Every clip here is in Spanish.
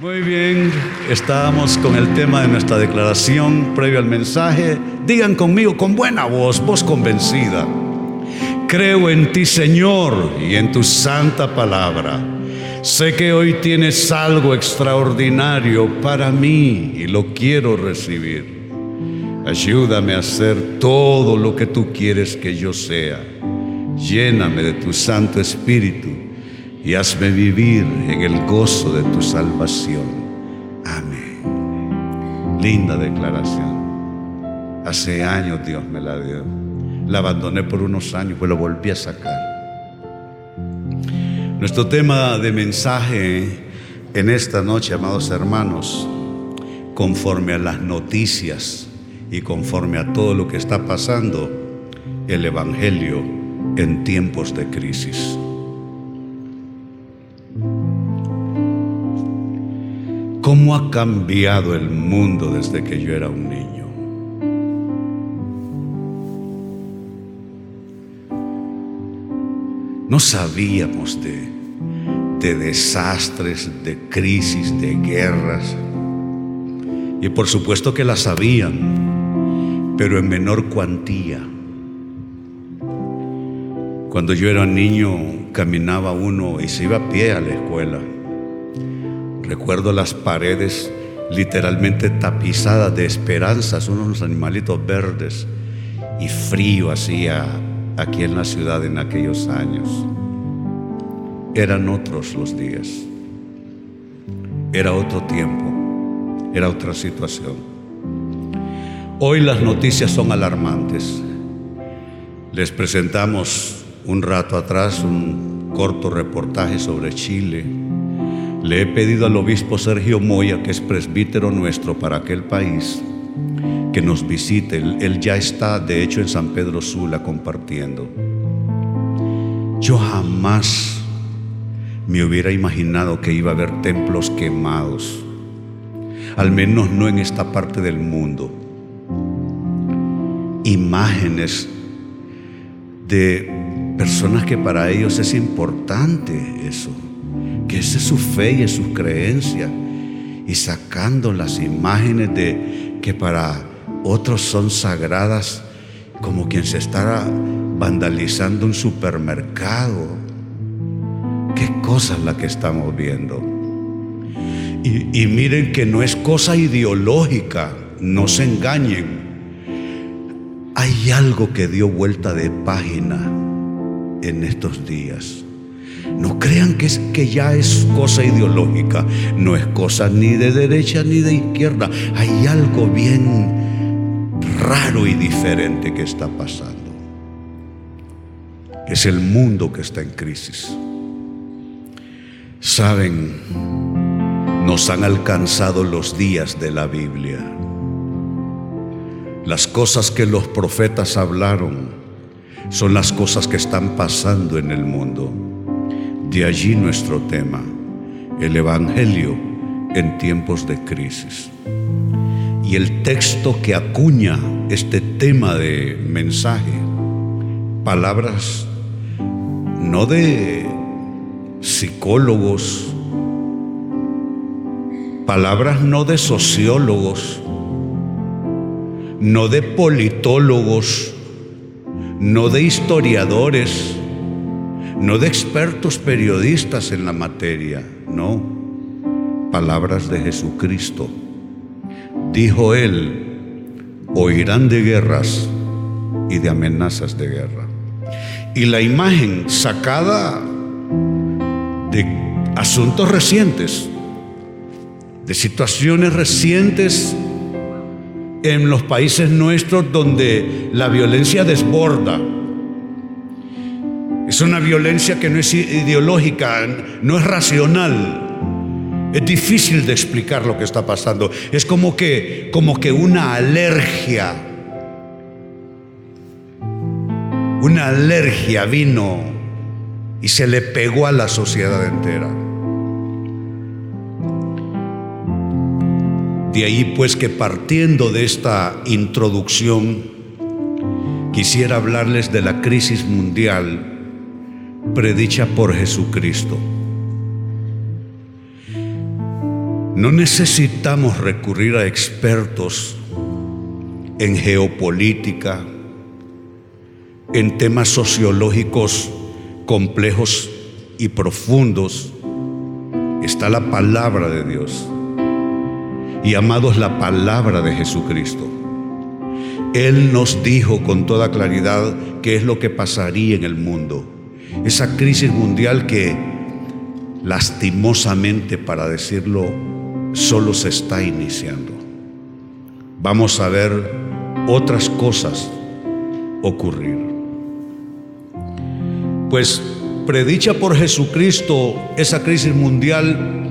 Muy bien, estábamos con el tema de nuestra declaración previo al mensaje. Digan conmigo con buena voz, voz convencida. Creo en ti, Señor, y en tu santa palabra. Sé que hoy tienes algo extraordinario para mí y lo quiero recibir. Ayúdame a hacer todo lo que tú quieres que yo sea. Lléname de tu Santo Espíritu y hazme vivir en el gozo de tu salvación. Amén. Linda declaración. Hace años Dios me la dio. La abandoné por unos años, pues lo volví a sacar. Nuestro tema de mensaje en esta noche, amados hermanos, conforme a las noticias y conforme a todo lo que está pasando, el Evangelio en tiempos de crisis. ¿Cómo ha cambiado el mundo desde que yo era un niño? No sabíamos de, de desastres, de crisis, de guerras. Y por supuesto que las sabían, pero en menor cuantía. Cuando yo era niño caminaba uno y se iba a pie a la escuela. Recuerdo las paredes literalmente tapizadas de esperanzas, unos animalitos verdes y frío hacía aquí en la ciudad en aquellos años. Eran otros los días. Era otro tiempo. Era otra situación. Hoy las noticias son alarmantes. Les presentamos un rato atrás un corto reportaje sobre Chile le he pedido al obispo Sergio Moya, que es presbítero nuestro para aquel país, que nos visite. Él, ya está, de hecho, en San Pedro Sula compartiendo. Yo jamás me hubiera imaginado que iba a haber templos quemados, al menos no en esta parte del mundo. Imágenes de personas que para ellos es importante eso que esa es su fe y es su creencia. Y sacando las imágenes de que para otros son sagradas, como quien se está vandalizando un supermercado. Qué cosa es la que estamos viendo. Y, y miren que no es cosa ideológica, no se engañen. Hay algo que dio vuelta de página en estos días. No crean que, es, que ya es cosa ideológica, no es cosa ni de derecha ni de izquierda. Hay algo bien raro y diferente que está pasando. Es el mundo que está en crisis. Saben, nos han alcanzado los días de la Biblia. Las cosas que los profetas hablaron son las cosas que están pasando en el mundo. De allí nuestro tema, el Evangelio en tiempos de crisis. Y el texto que acuña este tema de mensaje, palabras no de psicólogos, palabras no de sociólogos, no de politólogos, no de historiadores, no de expertos periodistas en la materia, no, palabras de Jesucristo. Dijo él, oirán de guerras y de amenazas de guerra. Y la imagen sacada de asuntos recientes, de situaciones recientes en los países nuestros donde la violencia desborda, es una violencia que no es ideológica, no es racional. Es difícil de explicar lo que está pasando. Es como que, como que una alergia. Una alergia vino y se le pegó a la sociedad entera. De ahí pues que partiendo de esta introducción, quisiera hablarles de la crisis mundial predicha por Jesucristo. No necesitamos recurrir a expertos en geopolítica, en temas sociológicos complejos y profundos. Está la palabra de Dios. Y amados, la palabra de Jesucristo. Él nos dijo con toda claridad qué es lo que pasaría en el mundo. Esa crisis mundial que lastimosamente, para decirlo, solo se está iniciando. Vamos a ver otras cosas ocurrir. Pues predicha por Jesucristo esa crisis mundial,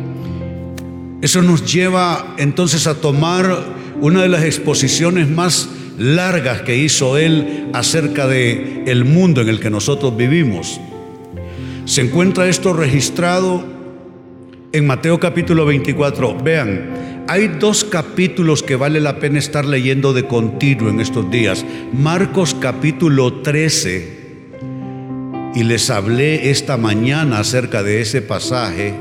eso nos lleva entonces a tomar una de las exposiciones más largas que hizo él acerca de el mundo en el que nosotros vivimos. Se encuentra esto registrado en Mateo capítulo 24. Vean, hay dos capítulos que vale la pena estar leyendo de continuo en estos días. Marcos capítulo 13. Y les hablé esta mañana acerca de ese pasaje.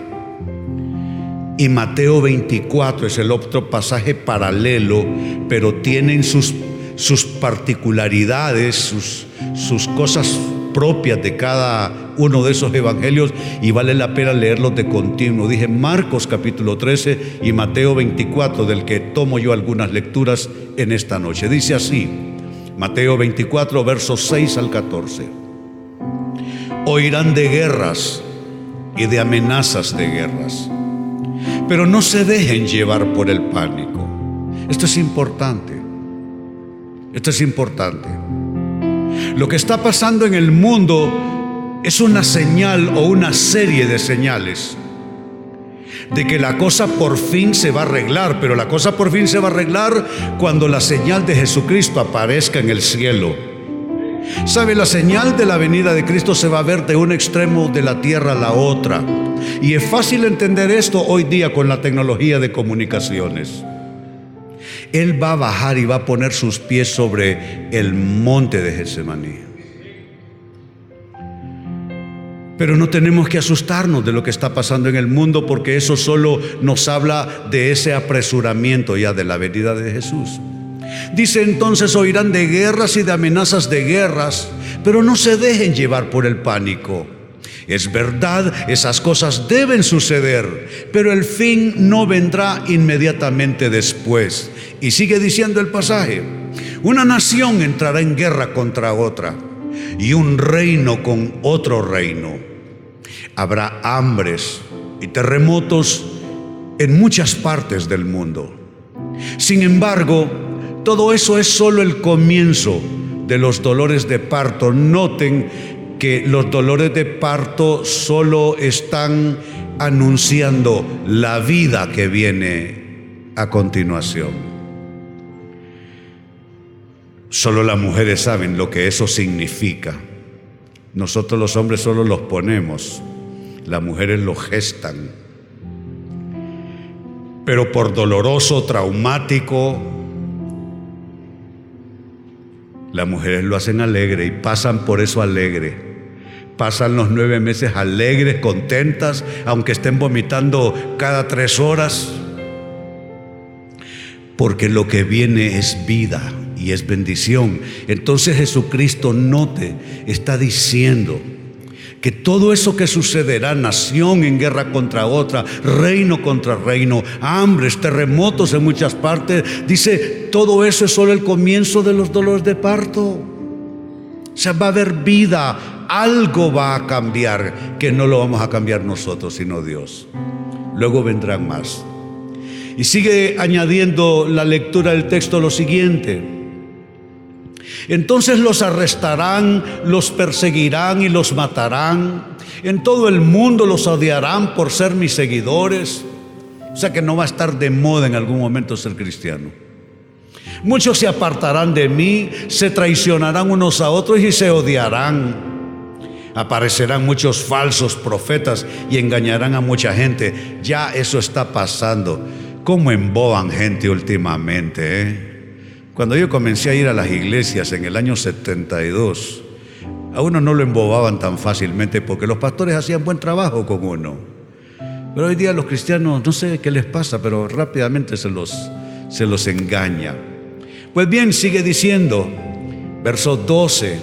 Y Mateo 24 es el otro pasaje paralelo, pero tienen sus sus particularidades, sus, sus cosas propias de cada uno de esos evangelios y vale la pena leerlos de continuo. Dije Marcos capítulo 13 y Mateo 24, del que tomo yo algunas lecturas en esta noche. Dice así, Mateo 24, versos 6 al 14. Oirán de guerras y de amenazas de guerras, pero no se dejen llevar por el pánico. Esto es importante. Esto es importante. Lo que está pasando en el mundo es una señal o una serie de señales de que la cosa por fin se va a arreglar, pero la cosa por fin se va a arreglar cuando la señal de Jesucristo aparezca en el cielo. ¿Sabe? La señal de la venida de Cristo se va a ver de un extremo de la tierra a la otra. Y es fácil entender esto hoy día con la tecnología de comunicaciones. Él va a bajar y va a poner sus pies sobre el monte de Getsemaní. Pero no tenemos que asustarnos de lo que está pasando en el mundo porque eso solo nos habla de ese apresuramiento ya de la venida de Jesús. Dice entonces oirán de guerras y de amenazas de guerras, pero no se dejen llevar por el pánico. Es verdad, esas cosas deben suceder, pero el fin no vendrá inmediatamente después. Y sigue diciendo el pasaje, una nación entrará en guerra contra otra y un reino con otro reino. Habrá hambres y terremotos en muchas partes del mundo. Sin embargo, todo eso es solo el comienzo de los dolores de parto. Noten que los dolores de parto solo están anunciando la vida que viene a continuación. Solo las mujeres saben lo que eso significa. Nosotros los hombres solo los ponemos, las mujeres lo gestan. Pero por doloroso, traumático, las mujeres lo hacen alegre y pasan por eso alegre. Pasan los nueve meses alegres, contentas, aunque estén vomitando cada tres horas, porque lo que viene es vida y es bendición. Entonces Jesucristo note, está diciendo que todo eso que sucederá, nación en guerra contra otra, reino contra reino, hambres, terremotos en muchas partes, dice, todo eso es solo el comienzo de los dolores de parto. O sea, va a haber vida, algo va a cambiar, que no lo vamos a cambiar nosotros, sino Dios. Luego vendrán más. Y sigue añadiendo la lectura del texto lo siguiente. Entonces los arrestarán, los perseguirán y los matarán. En todo el mundo los odiarán por ser mis seguidores. O sea que no va a estar de moda en algún momento ser cristiano. Muchos se apartarán de mí, se traicionarán unos a otros y se odiarán. Aparecerán muchos falsos profetas y engañarán a mucha gente. Ya eso está pasando. ¿Cómo emboban gente últimamente? Eh? Cuando yo comencé a ir a las iglesias en el año 72, a uno no lo embobaban tan fácilmente porque los pastores hacían buen trabajo con uno. Pero hoy día los cristianos, no sé qué les pasa, pero rápidamente se los, se los engaña. Pues bien, sigue diciendo, verso 12,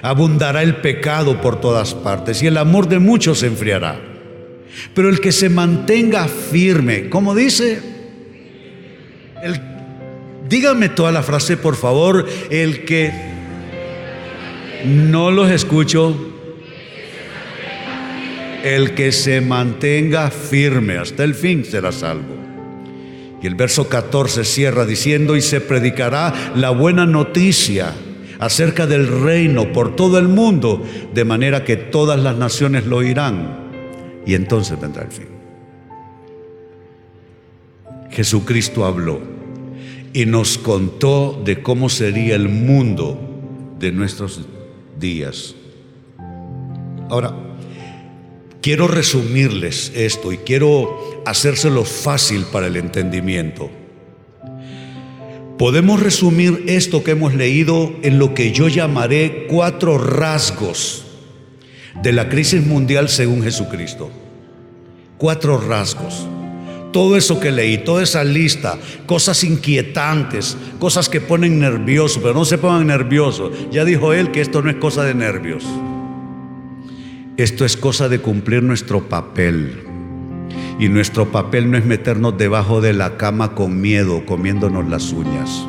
abundará el pecado por todas partes y el amor de muchos se enfriará. Pero el que se mantenga firme, como dice, el, dígame toda la frase por favor, el que no los escucho, el que se mantenga firme hasta el fin será salvo. Y el verso 14 cierra diciendo, y se predicará la buena noticia acerca del reino por todo el mundo, de manera que todas las naciones lo oirán. Y entonces vendrá el fin. Jesucristo habló y nos contó de cómo sería el mundo de nuestros días. Ahora, quiero resumirles esto y quiero hacérselo fácil para el entendimiento. Podemos resumir esto que hemos leído en lo que yo llamaré cuatro rasgos de la crisis mundial según Jesucristo. Cuatro rasgos. Todo eso que leí, toda esa lista, cosas inquietantes, cosas que ponen nervioso, pero no se pongan nerviosos. Ya dijo él que esto no es cosa de nervios. Esto es cosa de cumplir nuestro papel. Y nuestro papel no es meternos debajo de la cama con miedo, comiéndonos las uñas.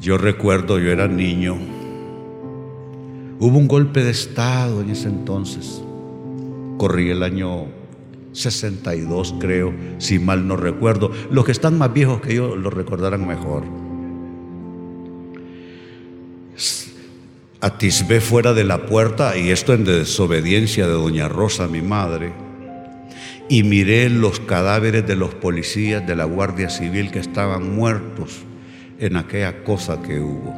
Yo recuerdo, yo era niño, hubo un golpe de Estado en ese entonces. Corrí el año 62, creo, si mal no recuerdo. Los que están más viejos que yo lo recordarán mejor. atisbé fuera de la puerta, y esto en desobediencia de doña Rosa, mi madre, y miré los cadáveres de los policías de la Guardia Civil que estaban muertos en aquella cosa que hubo.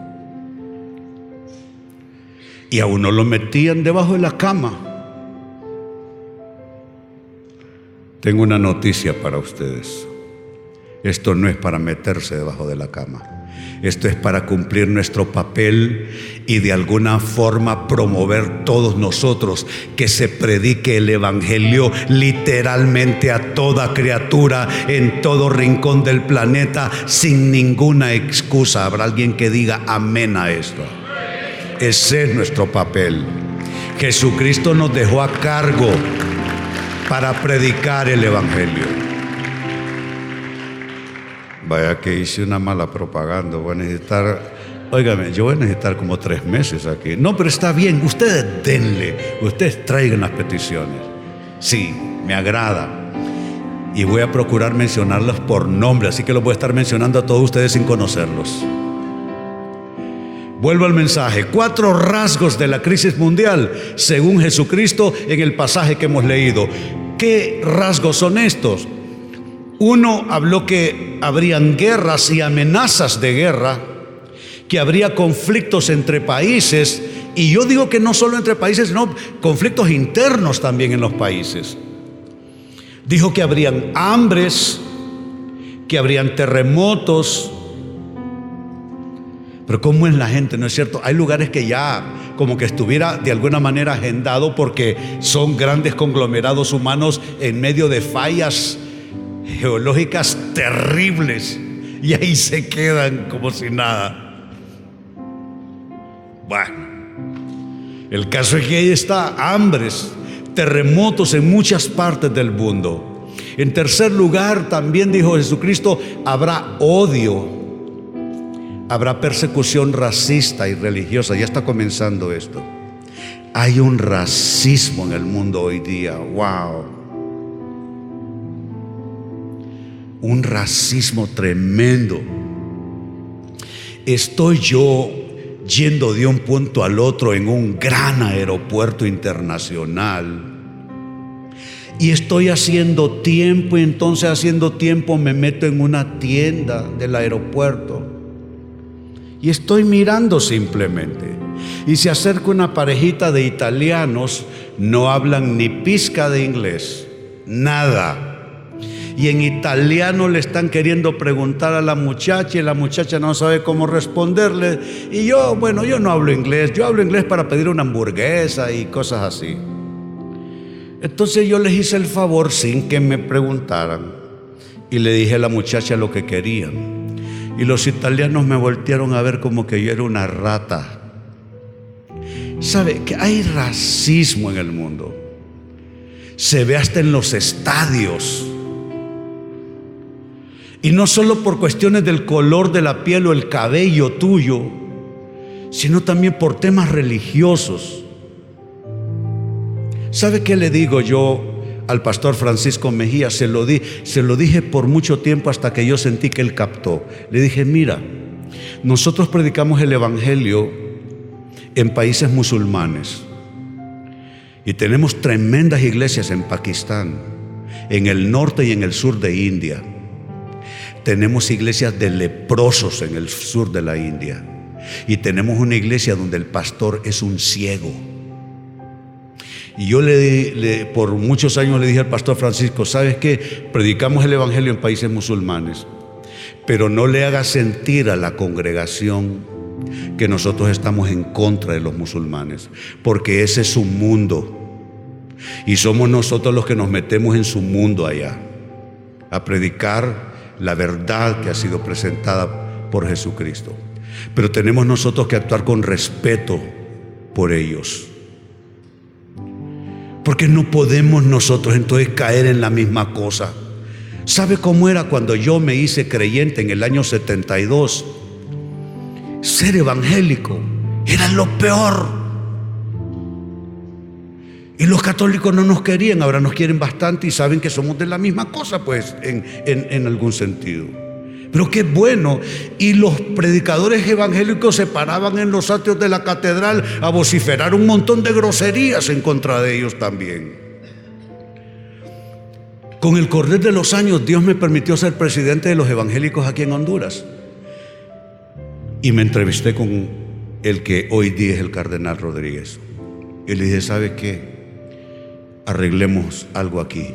Y a uno lo metían debajo de la cama. Tengo una noticia para ustedes. Esto no es para meterse debajo de la cama. Esto es para cumplir nuestro papel y de alguna forma promover todos nosotros que se predique el Evangelio literalmente a toda criatura en todo rincón del planeta sin ninguna excusa. Habrá alguien que diga amén a esto. Ese es nuestro papel. Jesucristo nos dejó a cargo para predicar el Evangelio. Vaya que hice una mala propaganda. Voy a necesitar, óigame, yo voy a necesitar como tres meses aquí. No, pero está bien, ustedes denle, ustedes traigan las peticiones. Sí, me agrada. Y voy a procurar mencionarlos por nombre, así que los voy a estar mencionando a todos ustedes sin conocerlos. Vuelvo al mensaje. Cuatro rasgos de la crisis mundial, según Jesucristo en el pasaje que hemos leído. ¿Qué rasgos son estos? Uno habló que habrían guerras y amenazas de guerra, que habría conflictos entre países, y yo digo que no solo entre países, sino conflictos internos también en los países. Dijo que habrían hambres, que habrían terremotos. Pero ¿cómo es la gente? ¿No es cierto? Hay lugares que ya como que estuviera de alguna manera agendado porque son grandes conglomerados humanos en medio de fallas geológicas terribles y ahí se quedan como si nada. Bueno, el caso es que ahí está hambres, terremotos en muchas partes del mundo. En tercer lugar, también dijo Jesucristo, habrá odio, habrá persecución racista y religiosa. Ya está comenzando esto. Hay un racismo en el mundo hoy día. Wow. un racismo tremendo. Estoy yo yendo de un punto al otro en un gran aeropuerto internacional. Y estoy haciendo tiempo y entonces haciendo tiempo me meto en una tienda del aeropuerto. Y estoy mirando simplemente. Y se acerca una parejita de italianos, no hablan ni pizca de inglés, nada y en italiano le están queriendo preguntar a la muchacha y la muchacha no sabe cómo responderle. Y yo, bueno, yo no hablo inglés, yo hablo inglés para pedir una hamburguesa y cosas así. Entonces yo les hice el favor sin que me preguntaran y le dije a la muchacha lo que querían. Y los italianos me voltearon a ver como que yo era una rata. ¿Sabe que hay racismo en el mundo? Se ve hasta en los estadios. Y no solo por cuestiones del color de la piel o el cabello tuyo, sino también por temas religiosos. ¿Sabe qué le digo yo al pastor Francisco Mejía? Se lo, di, se lo dije por mucho tiempo hasta que yo sentí que él captó. Le dije, mira, nosotros predicamos el Evangelio en países musulmanes y tenemos tremendas iglesias en Pakistán, en el norte y en el sur de India. Tenemos iglesias de leprosos en el sur de la India. Y tenemos una iglesia donde el pastor es un ciego. Y yo le, por muchos años le dije al pastor Francisco, ¿sabes qué? Predicamos el Evangelio en países musulmanes, pero no le haga sentir a la congregación que nosotros estamos en contra de los musulmanes, porque ese es su mundo. Y somos nosotros los que nos metemos en su mundo allá, a predicar la verdad que ha sido presentada por Jesucristo. Pero tenemos nosotros que actuar con respeto por ellos. Porque no podemos nosotros entonces caer en la misma cosa. ¿Sabe cómo era cuando yo me hice creyente en el año 72? Ser evangélico era lo peor. Y los católicos no nos querían, ahora nos quieren bastante y saben que somos de la misma cosa, pues, en, en algún sentido. Pero qué bueno. Y los predicadores evangélicos se paraban en los atrios de la catedral a vociferar un montón de groserías en contra de ellos también. Con el correr de los años, Dios me permitió ser presidente de los evangélicos aquí en Honduras. Y me entrevisté con el que hoy día es el cardenal Rodríguez. Y le dije, ¿sabe qué? Arreglemos algo aquí.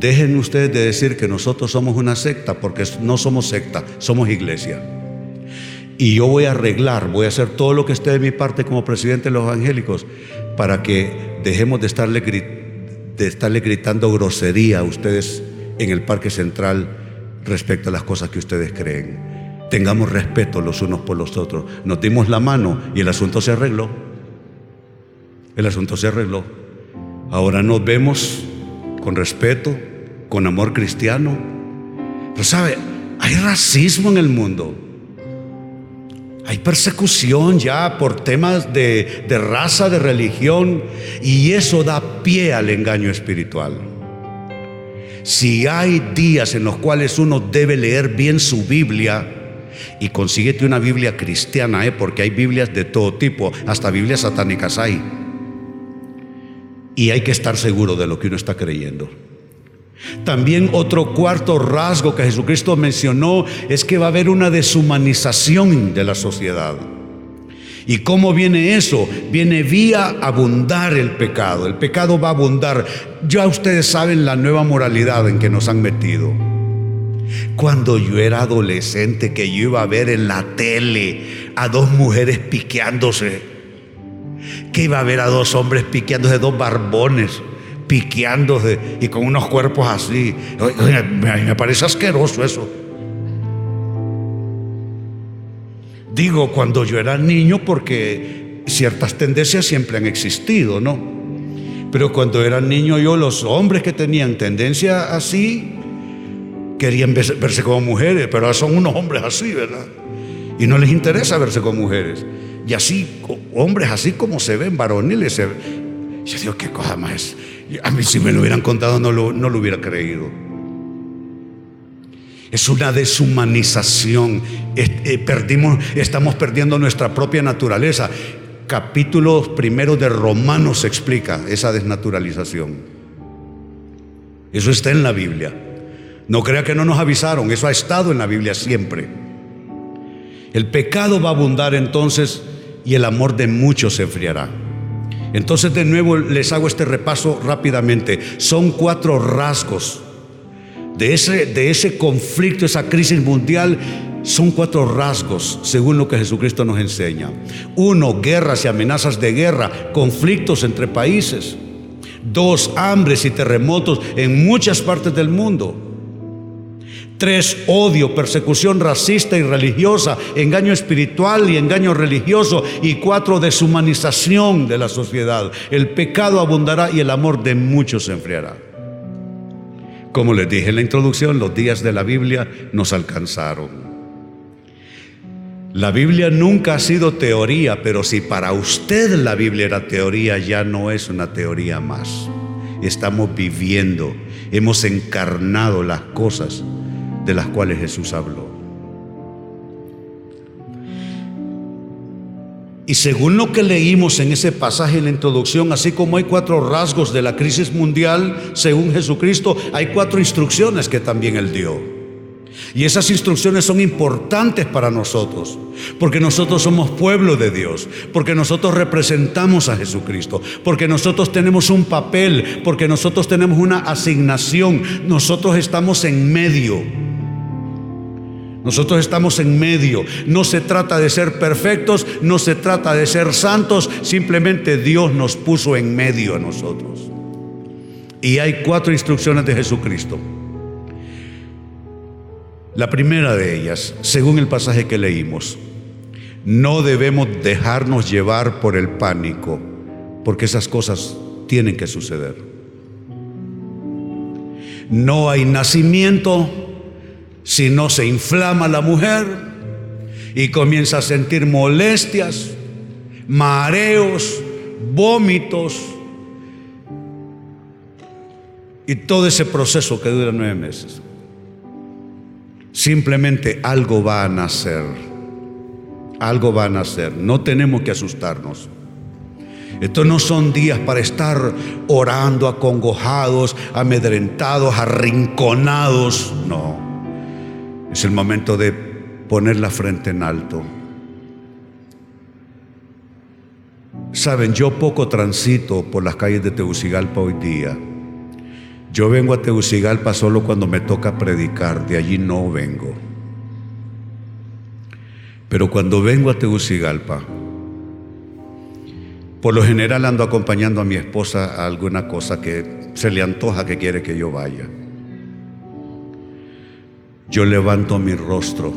Dejen ustedes de decir que nosotros somos una secta, porque no somos secta, somos iglesia. Y yo voy a arreglar, voy a hacer todo lo que esté de mi parte como presidente de los evangélicos para que dejemos de estarle, gritando grosería a ustedes en el Parque Central respecto a las cosas que ustedes creen. Tengamos respeto los unos por los otros. Nos dimos la mano y el asunto se arregló. El asunto se arregló. Ahora nos vemos con respeto, con amor cristiano. Pero sabe, hay racismo en el mundo. Hay persecución ya por temas de, de, raza, de religión, y eso da pie al engaño espiritual. Si hay días en los cuales uno debe leer bien su Biblia, y consíguete una Biblia cristiana, ¿eh? porque hay Biblias de todo tipo, hasta Biblias satánicas hay. Y hay que estar seguro de lo que uno está creyendo. También otro cuarto rasgo que Jesucristo mencionó es que va a haber una deshumanización de la sociedad. ¿Y cómo viene eso? Viene vía abundar el pecado. El pecado va a abundar. Ya ustedes saben la nueva moralidad en que nos han metido. Cuando yo era adolescente que yo iba a ver en la tele a dos mujeres piqueándose, que iba a ver a dos hombres piqueándose, dos barbones piqueándose y con unos cuerpos así. me parece asqueroso eso. Digo cuando yo era niño porque ciertas tendencias siempre han existido, ¿no? Pero cuando era niño yo, los hombres que tenían tendencia así, querían verse, como mujeres, pero ahora son unos hombres así, ¿verdad? Y no les interesa verse como mujeres. Y así, hombres así como se ven, varoniles. Yo digo, qué cosa más a mí si me lo hubieran contado no lo, no lo hubiera creído. Es una deshumanización. Eh, perdimos, estamos perdiendo nuestra propia naturaleza. Capítulo primero de Romanos explica esa desnaturalización. Eso está en la Biblia. No crea que no nos avisaron, eso ha estado en la Biblia siempre. El pecado va a abundar entonces y el amor de muchos se enfriará. Entonces de nuevo les hago este repaso rápidamente. Son cuatro rasgos de ese, de ese conflicto, esa crisis mundial. Son cuatro rasgos según lo que Jesucristo nos enseña. Uno, guerras y amenazas de guerra, conflictos entre países. Dos, hambres y terremotos en muchas partes del mundo. Tres, odio, persecución racista y religiosa, engaño espiritual y engaño religioso. Y cuatro, deshumanización de la sociedad. El pecado abundará y el amor de muchos se enfriará. Como les dije en la introducción, los días de la Biblia nos alcanzaron. La Biblia nunca ha sido teoría, pero si para usted la Biblia era teoría, ya no es una teoría más. Estamos viviendo, hemos encarnado las cosas de las cuales Jesús habló. Y según lo que leímos en ese pasaje en la introducción, así como hay cuatro rasgos de la crisis mundial, según Jesucristo, hay cuatro instrucciones que también Él dio. Y esas instrucciones son importantes para nosotros, porque nosotros somos pueblo de Dios, porque nosotros representamos a Jesucristo, porque nosotros tenemos un papel, porque nosotros tenemos una asignación, nosotros estamos en medio. Nosotros estamos en medio. No se trata de ser perfectos, no se trata de ser santos, simplemente Dios nos puso en medio a nosotros. Y hay cuatro instrucciones de Jesucristo. La primera de ellas, según el pasaje que leímos, no debemos dejarnos llevar por el pánico, porque esas cosas tienen que suceder. No hay nacimiento si no se inflama la mujer y comienza a sentir molestias, mareos, vómitos y todo ese proceso que dura nueve meses. Simplemente algo va a nacer. Algo va a nacer. No tenemos que asustarnos. Estos no son días para estar orando, acongojados, amedrentados, arrinconados. No. Es el momento de poner la frente en alto. Saben, yo poco transito por las calles de Tegucigalpa hoy día. Yo vengo a Tegucigalpa solo cuando me toca predicar, de allí no vengo. Pero cuando vengo a Tegucigalpa, por lo general ando acompañando a mi esposa a alguna cosa que se le antoja que quiere que yo vaya. Yo levanto mi rostro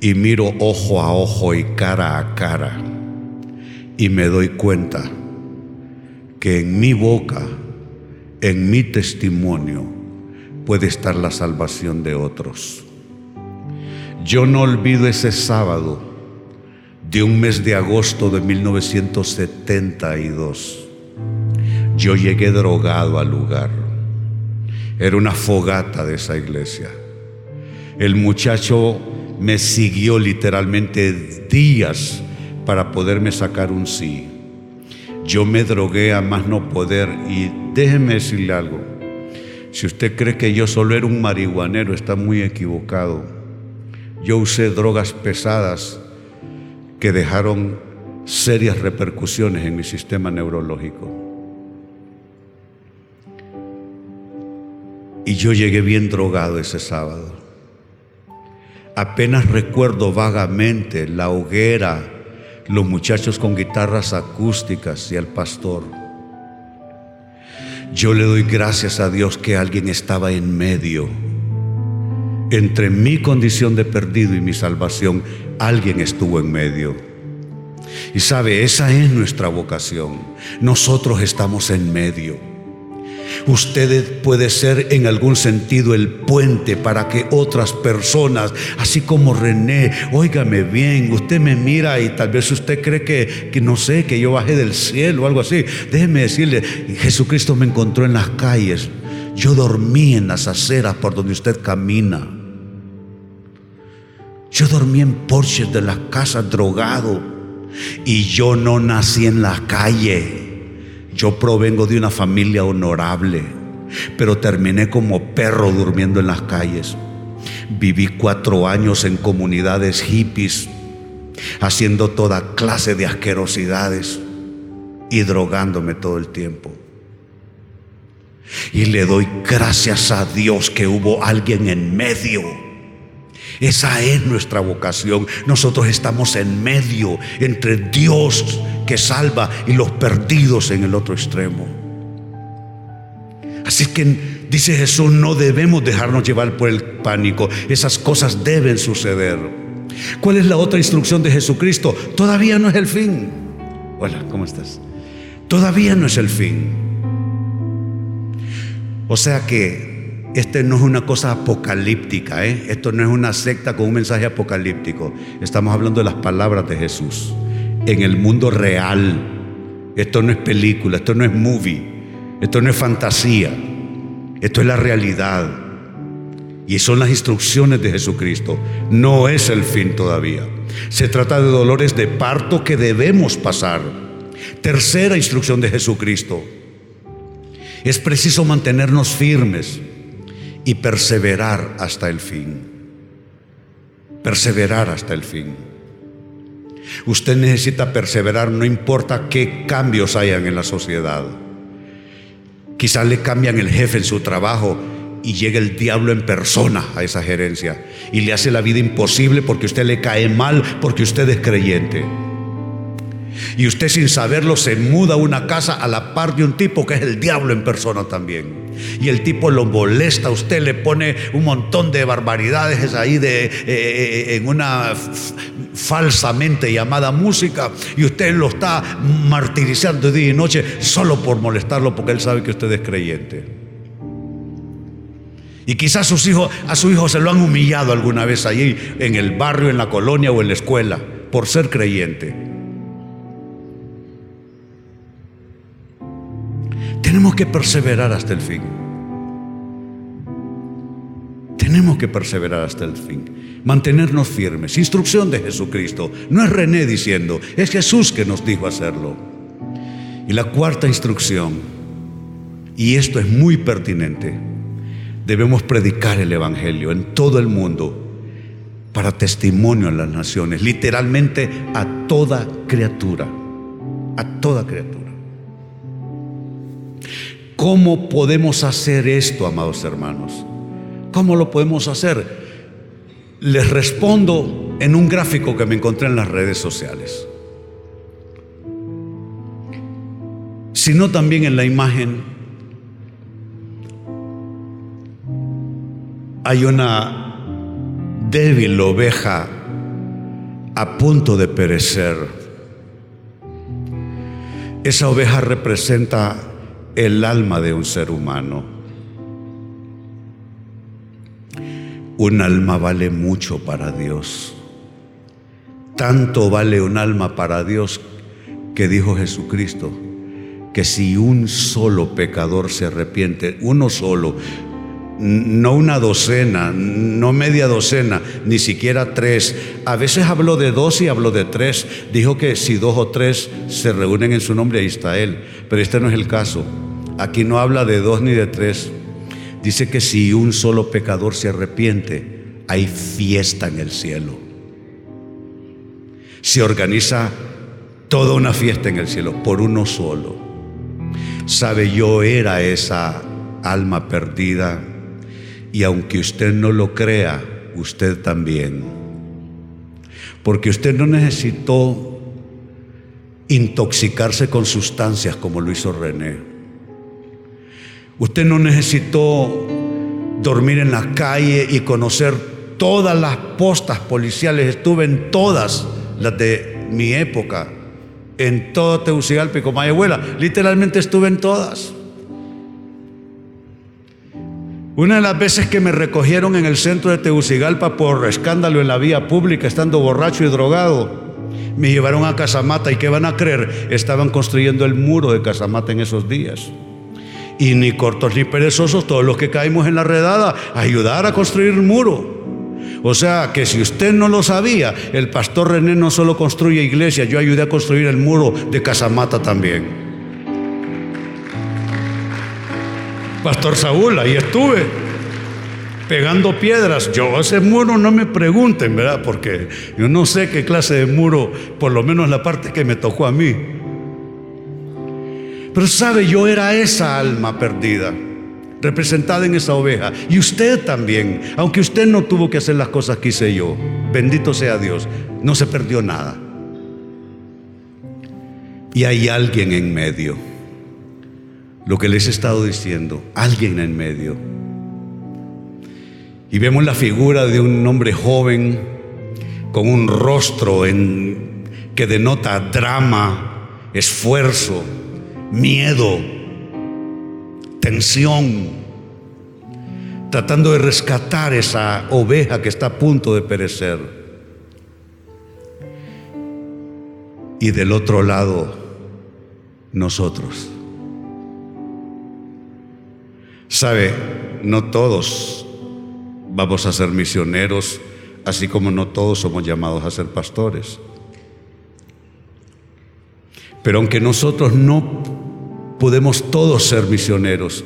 y miro ojo a ojo y cara a cara y me doy cuenta que en mi boca en mi testimonio puede estar la salvación de otros. Yo no olvido ese sábado de un mes de agosto de 1972. Yo llegué drogado al lugar. Era una fogata de esa iglesia. El muchacho me siguió literalmente días para poderme sacar un sí. Yo me drogué a más no poder y déjeme decirle algo. Si usted cree que yo solo era un marihuanero, está muy equivocado. Yo usé drogas pesadas que dejaron serias repercusiones en mi sistema neurológico. Y yo llegué bien drogado ese sábado. Apenas recuerdo vagamente la hoguera los muchachos con guitarras acústicas y al pastor. Yo le doy gracias a Dios que alguien estaba en medio. Entre mi condición de perdido y mi salvación, alguien estuvo en medio. Y sabe, esa es nuestra vocación. Nosotros estamos en medio. Usted puede ser en algún sentido el puente para que otras personas, así como René, óigame bien, usted me mira y tal vez usted cree que, que no sé, que yo bajé del cielo o algo así. Déjeme decirle, Jesucristo me encontró en las calles. Yo dormí en las aceras por donde usted camina. Yo dormí en porches de las casas drogado. Y yo no nací en la calle. Yo provengo de una familia honorable, pero terminé como perro durmiendo en las calles. Viví cuatro años en comunidades hippies, haciendo toda clase de asquerosidades y drogándome todo el tiempo. Y le doy gracias a Dios que hubo alguien en medio. Esa es nuestra vocación. Nosotros estamos en medio entre Dios que salva y los perdidos en el otro extremo. Así que dice Jesús, no debemos dejarnos llevar por el pánico. Esas cosas deben suceder. ¿Cuál es la otra instrucción de Jesucristo? Todavía no es el fin. Hola, ¿cómo estás? Todavía no es el fin. O sea que este no es una cosa apocalíptica, ¿eh? esto no es una secta con un mensaje apocalíptico. Estamos hablando de las palabras de Jesús en el mundo real. Esto no es película, esto no es movie, esto no es fantasía, esto es la realidad. Y son las instrucciones de Jesucristo. No es el fin todavía. Se trata de dolores de parto que debemos pasar. Tercera instrucción de Jesucristo. Es preciso mantenernos firmes y perseverar hasta el fin. Perseverar hasta el fin. Usted necesita perseverar, no importa qué cambios hayan en la sociedad. Quizás le cambian el jefe en su trabajo y llega el diablo en persona a esa gerencia y le hace la vida imposible porque usted le cae mal, porque usted es creyente. Y usted sin saberlo se muda a una casa a la par de un tipo que es el diablo en persona también. Y el tipo lo molesta, usted le pone un montón de barbaridades ahí de, eh, eh, en una falsamente llamada música y usted lo está martirizando día y noche solo por molestarlo porque él sabe que usted es creyente. Y quizás sus hijos, a su hijo se lo han humillado alguna vez allí en el barrio, en la colonia o en la escuela por ser creyente. Tenemos que perseverar hasta el fin. Tenemos que perseverar hasta el fin. Mantenernos firmes. Instrucción de Jesucristo. No es René diciendo, es Jesús que nos dijo hacerlo. Y la cuarta instrucción, y esto es muy pertinente, debemos predicar el Evangelio en todo el mundo para testimonio en las naciones, literalmente a toda criatura, a toda criatura. ¿Cómo podemos hacer esto, amados hermanos? ¿Cómo lo podemos hacer? Les respondo en un gráfico que me encontré en las redes sociales. Sino también en la imagen hay una débil oveja a punto de perecer. Esa oveja representa el alma de un ser humano. Un alma vale mucho para Dios. Tanto vale un alma para Dios que dijo Jesucristo, que si un solo pecador se arrepiente, uno solo, no una docena, no media docena, ni siquiera tres. A veces habló de dos y habló de tres. Dijo que si dos o tres se reúnen en su nombre, ahí está Él. Pero este no es el caso. Aquí no habla de dos ni de tres. Dice que si un solo pecador se arrepiente, hay fiesta en el cielo. Se organiza toda una fiesta en el cielo por uno solo. Sabe, yo era esa alma perdida y aunque usted no lo crea, usted también. Porque usted no necesitó intoxicarse con sustancias como lo hizo René. Usted no necesitó dormir en la calle y conocer todas las postas policiales. Estuve en todas las de mi época, en todo Tegucigalpa y Comayagüela. Literalmente estuve en todas. Una de las veces que me recogieron en el centro de Tegucigalpa por escándalo en la vía pública, estando borracho y drogado, me llevaron a Casamata y ¿qué van a creer? Estaban construyendo el muro de Casamata en esos días. Y ni cortos ni perezosos, todos los que caímos en la redada, ayudar a construir el muro. O sea que si usted no lo sabía, el pastor René no solo construye iglesias, yo ayudé a construir el muro de Casamata también. Pastor Saúl, ahí estuve pegando piedras. Yo ese muro no me pregunten, ¿verdad? Porque yo no sé qué clase de muro, por lo menos la parte que me tocó a mí. Pero sabe, yo era esa alma perdida, representada en esa oveja. Y usted también, aunque usted no tuvo que hacer las cosas que hice yo, bendito sea Dios, no se perdió nada. Y hay alguien en medio. Lo que les he estado diciendo, alguien en medio. Y vemos la figura de un hombre joven con un rostro en, que denota drama, esfuerzo, miedo, tensión, tratando de rescatar esa oveja que está a punto de perecer. Y del otro lado, nosotros. Sabe, no todos vamos a ser misioneros, así como no todos somos llamados a ser pastores. Pero aunque nosotros no podemos todos ser misioneros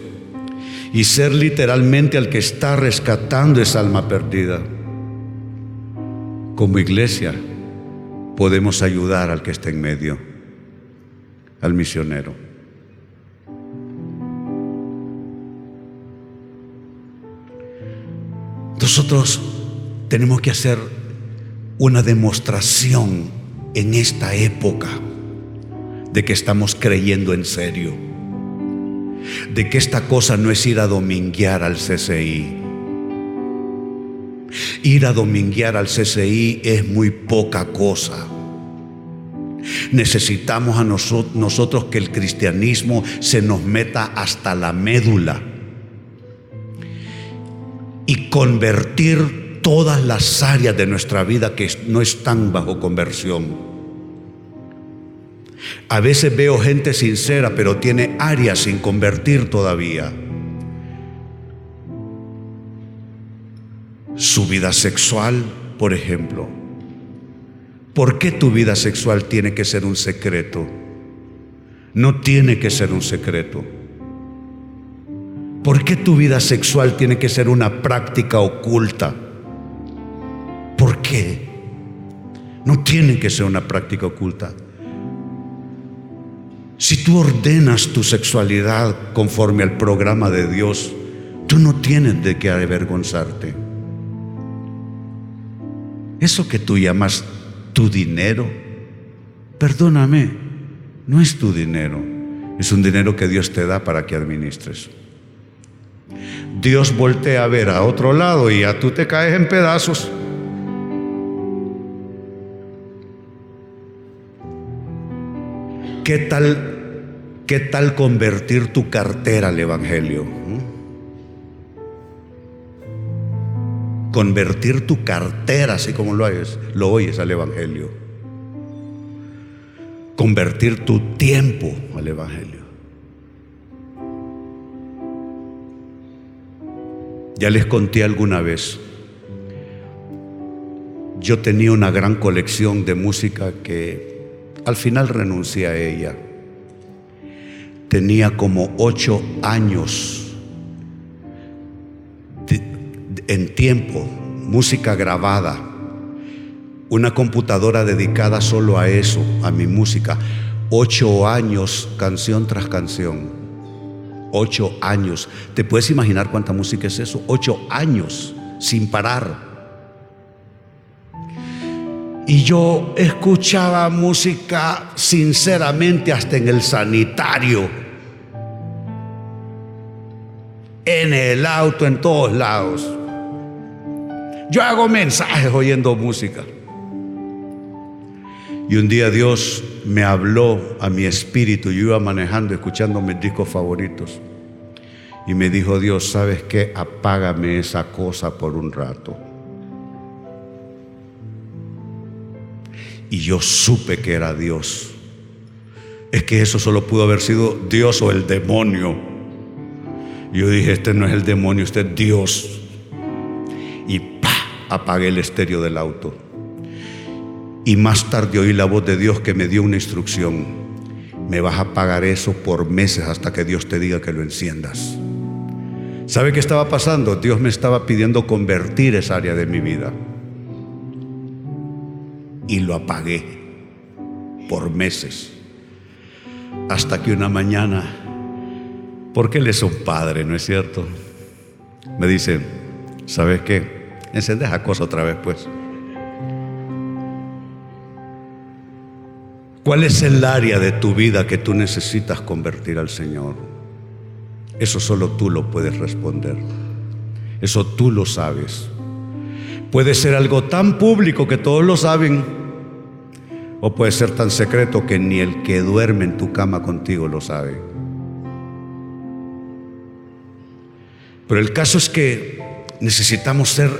y ser literalmente al que está rescatando esa alma perdida, como iglesia podemos ayudar al que está en medio, al misionero. Nosotros tenemos que hacer una demostración en esta época de que estamos creyendo en serio, de que esta cosa no es ir a dominguear al CCI. Ir a dominguear al CCI es muy poca cosa. Necesitamos a nosotros que el cristianismo se nos meta hasta la médula y convertir todas las áreas de nuestra vida que no están bajo conversión. A veces veo gente sincera, pero tiene áreas sin convertir todavía. Su vida sexual, por ejemplo. ¿Por qué tu vida sexual tiene que ser un secreto? No tiene que ser un secreto. ¿Por qué tu vida sexual tiene que ser una práctica oculta? ¿Por qué? No tiene que ser una práctica oculta. Si tú ordenas tu sexualidad conforme al programa de Dios, tú no tienes de qué avergonzarte. Eso que tú llamas tu dinero, perdóname, no es tu dinero, es un dinero que Dios te da para que administres. Dios voltea a ver a otro lado y ya tú te caes en pedazos. ¿Qué tal, qué tal convertir tu cartera al Evangelio? ¿Mm? Convertir tu cartera, así como lo oyes, lo oyes al Evangelio. Convertir tu tiempo al Evangelio. Ya les conté alguna vez, yo tenía una gran colección de música que al final renuncié a ella. Tenía como ocho años en tiempo, música grabada, una computadora dedicada solo a eso, a mi música. Ocho años, canción tras canción. Ocho años. ¿Te puedes imaginar cuánta música es eso? Ocho años sin parar. Y yo escuchaba música sinceramente hasta en el sanitario, en el auto, en todos lados. Yo hago mensajes oyendo música. Y un día Dios me habló a mi espíritu, yo iba manejando, escuchando mis discos favoritos. Y me dijo Dios, ¿sabes qué? Apágame esa cosa por un rato. y yo supe que era Dios. Es que eso solo pudo haber sido Dios o el demonio. Yo dije, este no es el demonio, este es Dios. Y pa, apagué el estéreo del auto. Y más tarde oí la voz de Dios que me dio una instrucción. Me vas a pagar eso por meses hasta que Dios te diga que lo enciendas. ¿Sabe qué estaba pasando? Dios me estaba pidiendo convertir esa área de mi vida y lo apagué por meses. Hasta que una mañana, porque él es un padre, ¿no es cierto? Me dice, ¿sabes qué? Encende esa cosa otra vez, pues. ¿Cuál es el área de tu vida que tú necesitas convertir al Señor? Eso solo tú lo puedes responder. Eso tú lo sabes. Puede ser algo tan público que todos lo saben, o puede ser tan secreto que ni el que duerme en tu cama contigo lo sabe. Pero el caso es que necesitamos ser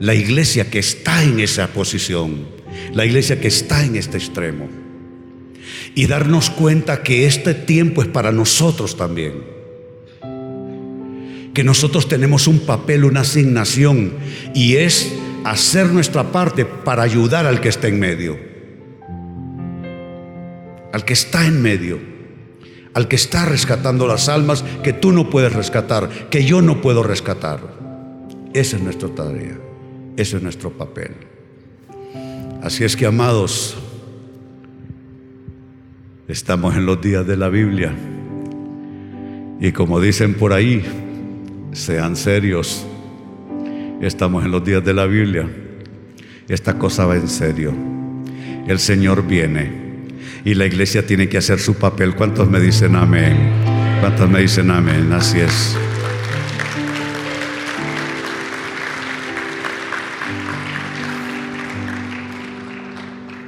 la iglesia que está en esa posición, la iglesia que está en este extremo. Y darnos cuenta que este tiempo es para nosotros también. Que nosotros tenemos un papel, una asignación, y es hacer nuestra parte para ayudar al que está en medio. Al que está en medio. Al que está rescatando las almas que tú no puedes rescatar, que yo no puedo rescatar. Esa es nuestra tarea. Ese es nuestro papel. Así es que, amados, estamos en los días de la Biblia. Y como dicen por ahí, sean serios. Estamos en los días de la Biblia. Esta cosa va en serio. El Señor viene y la iglesia tiene que hacer su papel. ¿Cuántos me dicen amén? ¿Cuántos me dicen amén? Así es.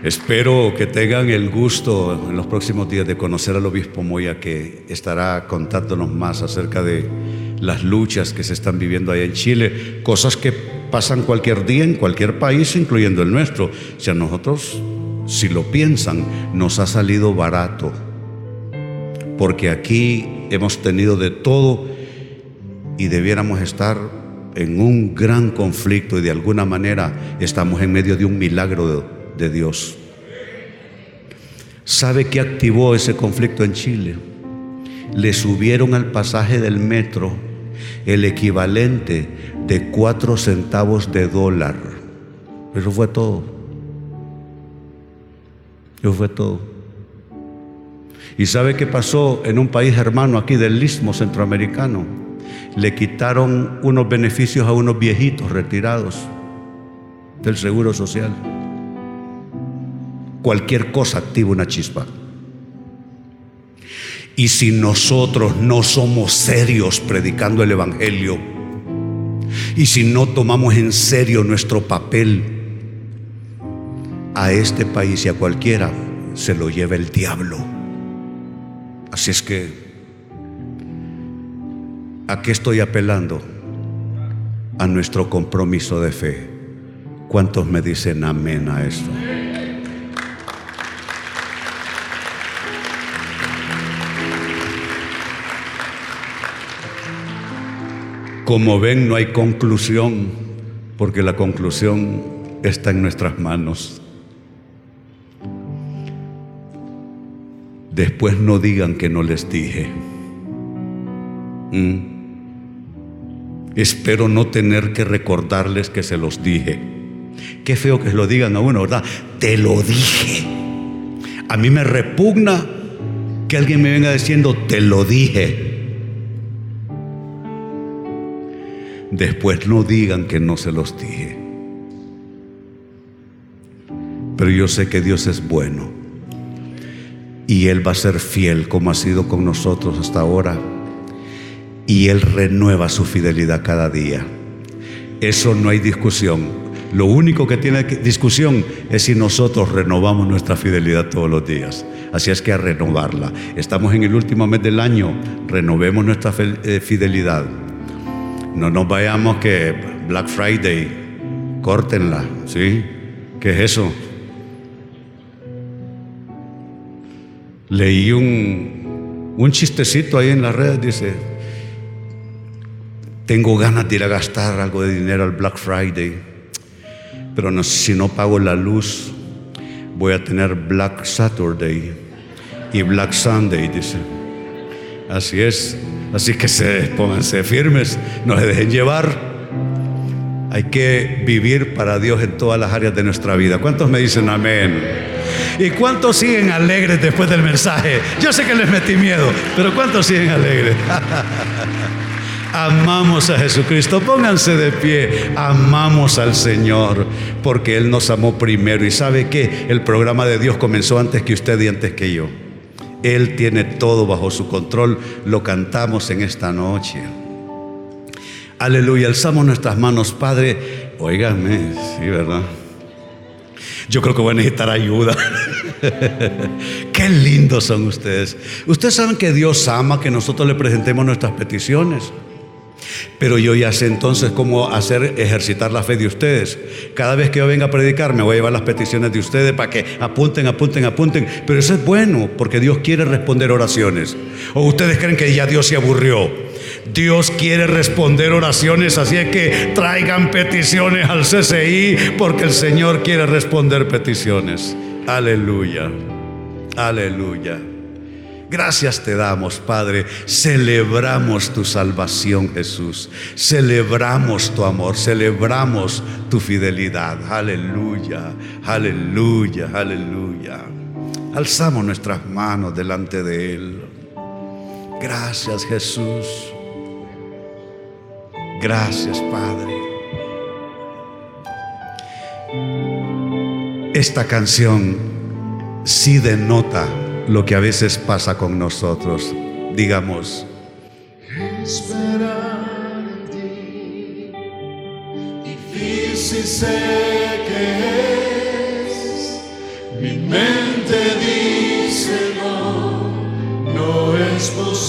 Espero que tengan el gusto en los próximos días de conocer al obispo Moya que estará contándonos más acerca de las luchas que se están viviendo allá en Chile, cosas que pasan cualquier día en cualquier país, incluyendo el nuestro. Si a nosotros, si lo piensan, nos ha salido barato, porque aquí hemos tenido de todo y debiéramos estar en un gran conflicto y de alguna manera estamos en medio de un milagro de de Dios. ¿Sabe qué activó ese conflicto en Chile? Le subieron al pasaje del metro el equivalente de cuatro centavos de dólar. Eso fue todo. Eso fue todo. ¿Y sabe qué pasó en un país hermano aquí del istmo centroamericano? Le quitaron unos beneficios a unos viejitos retirados del seguro social cualquier cosa activa una chispa. Y si nosotros no somos serios predicando el Evangelio, y si no tomamos en serio nuestro papel, a este país y a cualquiera se lo lleva el diablo. Así es que, ¿a qué estoy apelando? A nuestro compromiso de fe. ¿Cuántos me dicen amén a esto? Como ven, no hay conclusión, porque la conclusión está en nuestras manos. Después no digan que no les dije. Mm. Espero no tener que recordarles que se los dije. Qué feo que lo digan a uno, ¿verdad? Te lo dije. A mí me repugna que alguien me venga diciendo, te lo dije. Después no digan que no se los dije. Pero yo sé que Dios es bueno. Y Él va a ser fiel como ha sido con nosotros hasta ahora. Y Él renueva su fidelidad cada día. Eso no hay discusión. Lo único que tiene discusión es si nosotros renovamos nuestra fidelidad todos los días. Así es que a renovarla. Estamos en el último mes del año. Renovemos nuestra eh, fidelidad. No nos vayamos que Black Friday, córtenla, ¿sí? ¿Qué es eso? Leí un, un chistecito ahí en las redes, dice, tengo ganas de ir a gastar algo de dinero al Black Friday, pero no, si no pago la luz, voy a tener Black Saturday y Black Sunday, dice. Así es. Así que se, pónganse firmes, no se dejen llevar. Hay que vivir para Dios en todas las áreas de nuestra vida. ¿Cuántos me dicen amén? ¿Y cuántos siguen alegres después del mensaje? Yo sé que les metí miedo, pero ¿cuántos siguen alegres? Amamos a Jesucristo. Pónganse de pie. Amamos al Señor porque Él nos amó primero. Y sabe que el programa de Dios comenzó antes que usted y antes que yo. Él tiene todo bajo su control. Lo cantamos en esta noche. Aleluya. Alzamos nuestras manos, Padre. Óigame, sí, ¿verdad? Yo creo que voy a necesitar ayuda. Qué lindos son ustedes. Ustedes saben que Dios ama que nosotros le presentemos nuestras peticiones. Pero yo ya sé entonces cómo hacer ejercitar la fe de ustedes. Cada vez que yo venga a predicar, me voy a llevar las peticiones de ustedes para que apunten, apunten, apunten. Pero eso es bueno porque Dios quiere responder oraciones. ¿O ustedes creen que ya Dios se aburrió? Dios quiere responder oraciones, así es que traigan peticiones al CCI porque el Señor quiere responder peticiones. Aleluya, aleluya. Gracias te damos, Padre. Celebramos tu salvación, Jesús. Celebramos tu amor, celebramos tu fidelidad. Aleluya, aleluya, aleluya. Alzamos nuestras manos delante de Él. Gracias, Jesús. Gracias, Padre. Esta canción sí denota lo que a veces pasa con nosotros. Digamos, esperar en ti, difícil sé que es, mi mente dice no, no es posible.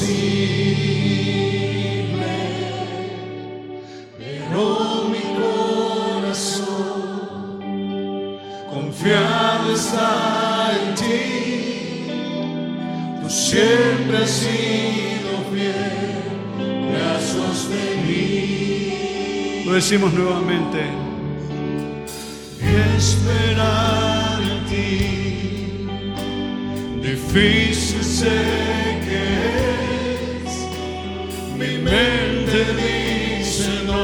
Pero mi corazón confiado está en ti. Tú siempre has sido fiel, me has sostenido. lo decimos nuevamente. Esperar en ti, difícil sé que es. Mi mente dice no,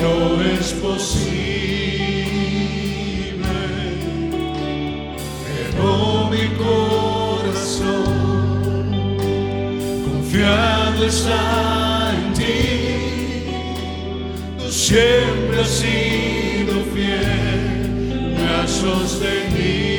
no es posible. Siempre has sido fiel, me has sostenido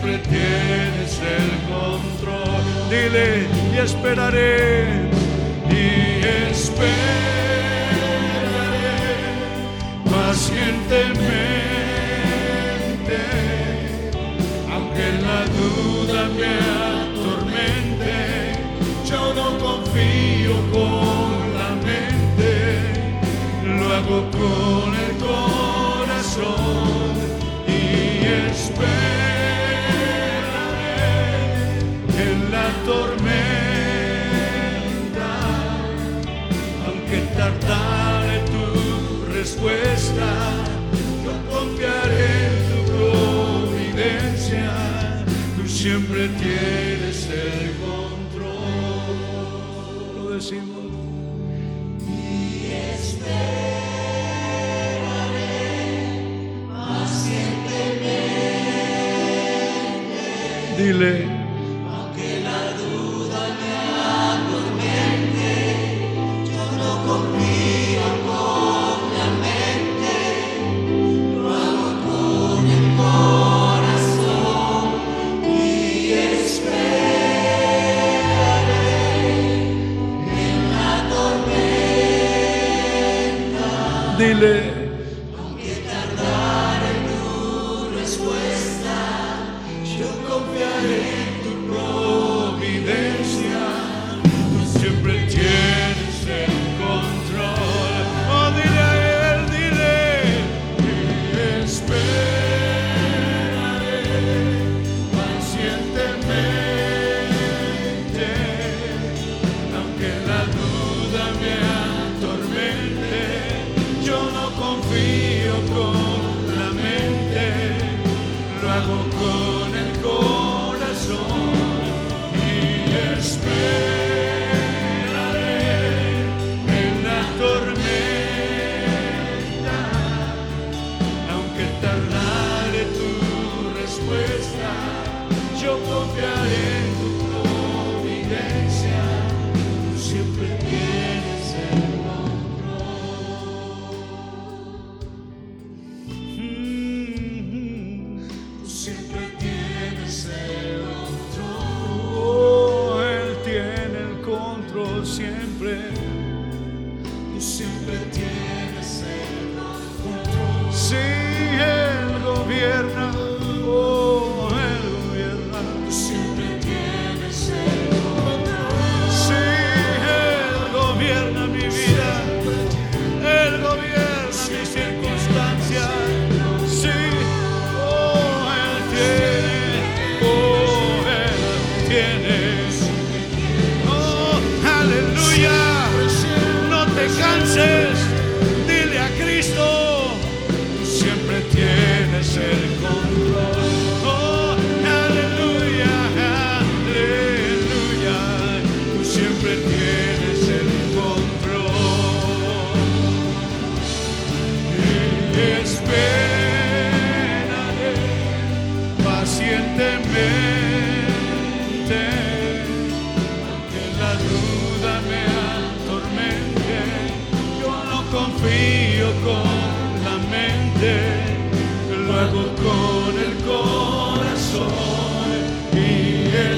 siempre tienes el control. Dile y esperaré y esperaré pacientemente, aunque la duda me atormente, yo no confío con la mente, lo hago con el corazón y esperaré en la tormenta aunque tardare tu respuesta, yo confiaré en tu providencia, tú siempre tienes el control. Lo decimos. Dile, dile.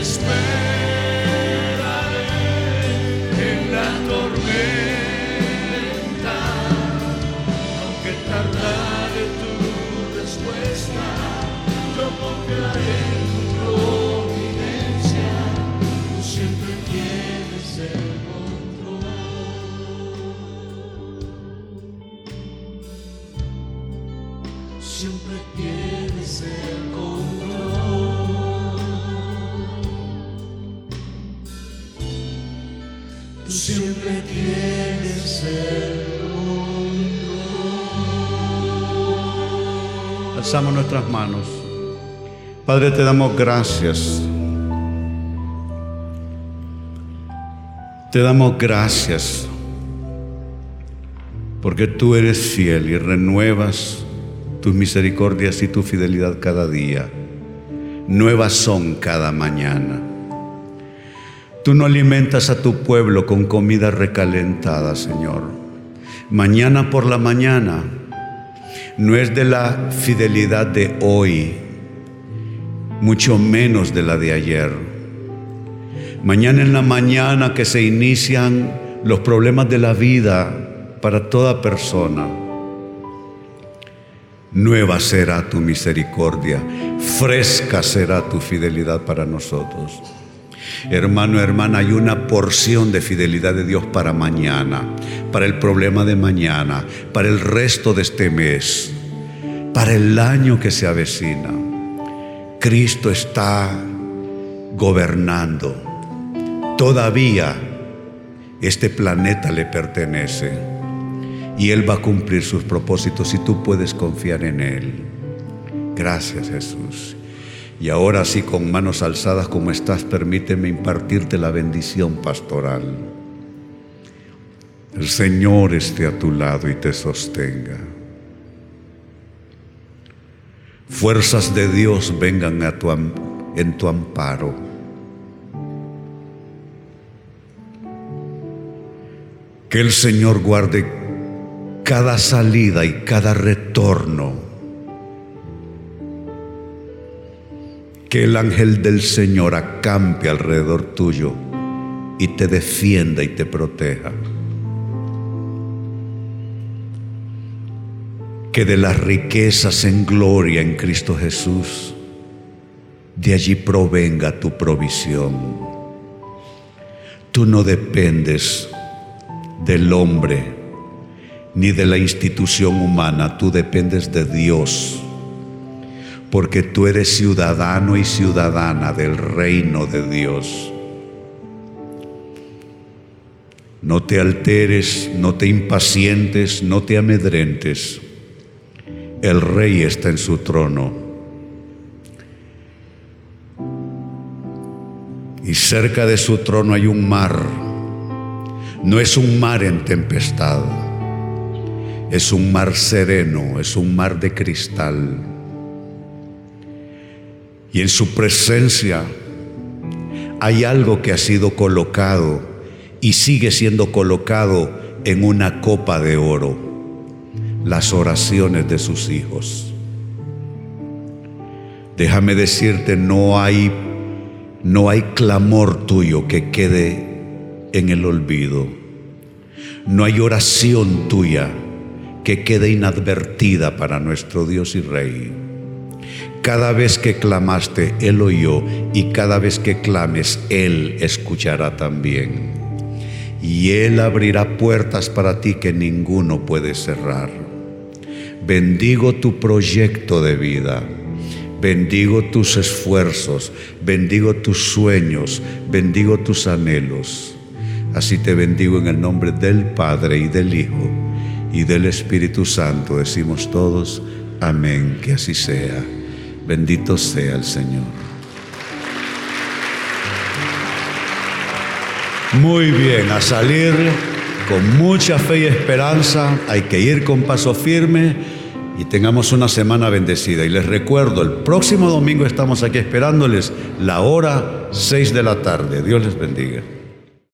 Esperaré Alzamos nuestras manos. Padre, te damos gracias. Te damos gracias porque tú eres fiel y renuevas tus misericordias y tu fidelidad cada día. Nuevas son cada mañana. Tú no alimentas a tu pueblo con comida recalentada, Señor. Mañana por la mañana no es de la fidelidad de hoy, mucho menos de la de ayer. Mañana en la mañana que se inician los problemas de la vida para toda persona. Nueva será tu misericordia, fresca será tu fidelidad para nosotros. Hermano, hermana, hay una porción de fidelidad de Dios para mañana, para el problema de mañana, para el resto de este mes, para el año que se avecina. Cristo está gobernando. Todavía este planeta le pertenece y Él va a cumplir sus propósitos y tú puedes confiar en Él. Gracias Jesús. Y ahora sí, con manos alzadas como estás, permíteme impartirte la bendición pastoral. El Señor esté a tu lado y te sostenga. Fuerzas de Dios vengan a tu, en tu amparo. Que el Señor guarde cada salida y cada retorno. Que el ángel del Señor acampe alrededor tuyo y te defienda y te proteja. Que de las riquezas en gloria en Cristo Jesús, de allí provenga tu provisión. Tú no dependes del hombre ni de la institución humana, tú dependes de Dios, porque tú eres ciudadano y ciudadana del reino de Dios. No te alteres, no te impacientes, no te amedrentes. El rey está en su trono. Y cerca de su trono hay un mar. No es un mar en tempestad. Es un mar sereno, es un mar de cristal. Y en su presencia hay algo que ha sido colocado y sigue siendo colocado en una copa de oro las oraciones de sus hijos. Déjame decirte, no hay no hay clamor tuyo que quede en el olvido. No hay oración tuya que quede inadvertida para nuestro Dios y Rey. Cada vez que clamaste, Él oyó y cada vez que clames, Él escuchará también. Y Él abrirá puertas para ti que ninguno puede cerrar. Bendigo tu proyecto de vida. Bendigo tus esfuerzos, bendigo tus sueños, bendigo tus anhelos. Así te bendigo en el nombre del Padre y del Hijo y del Espíritu Santo. Decimos todos, amén, que así sea. Bendito sea el Señor. Muy bien, a salir con mucha fe y esperanza, hay que ir con paso firme y tengamos una semana bendecida. Y les recuerdo, el próximo domingo estamos aquí esperándoles la hora 6 de la tarde. Dios les bendiga.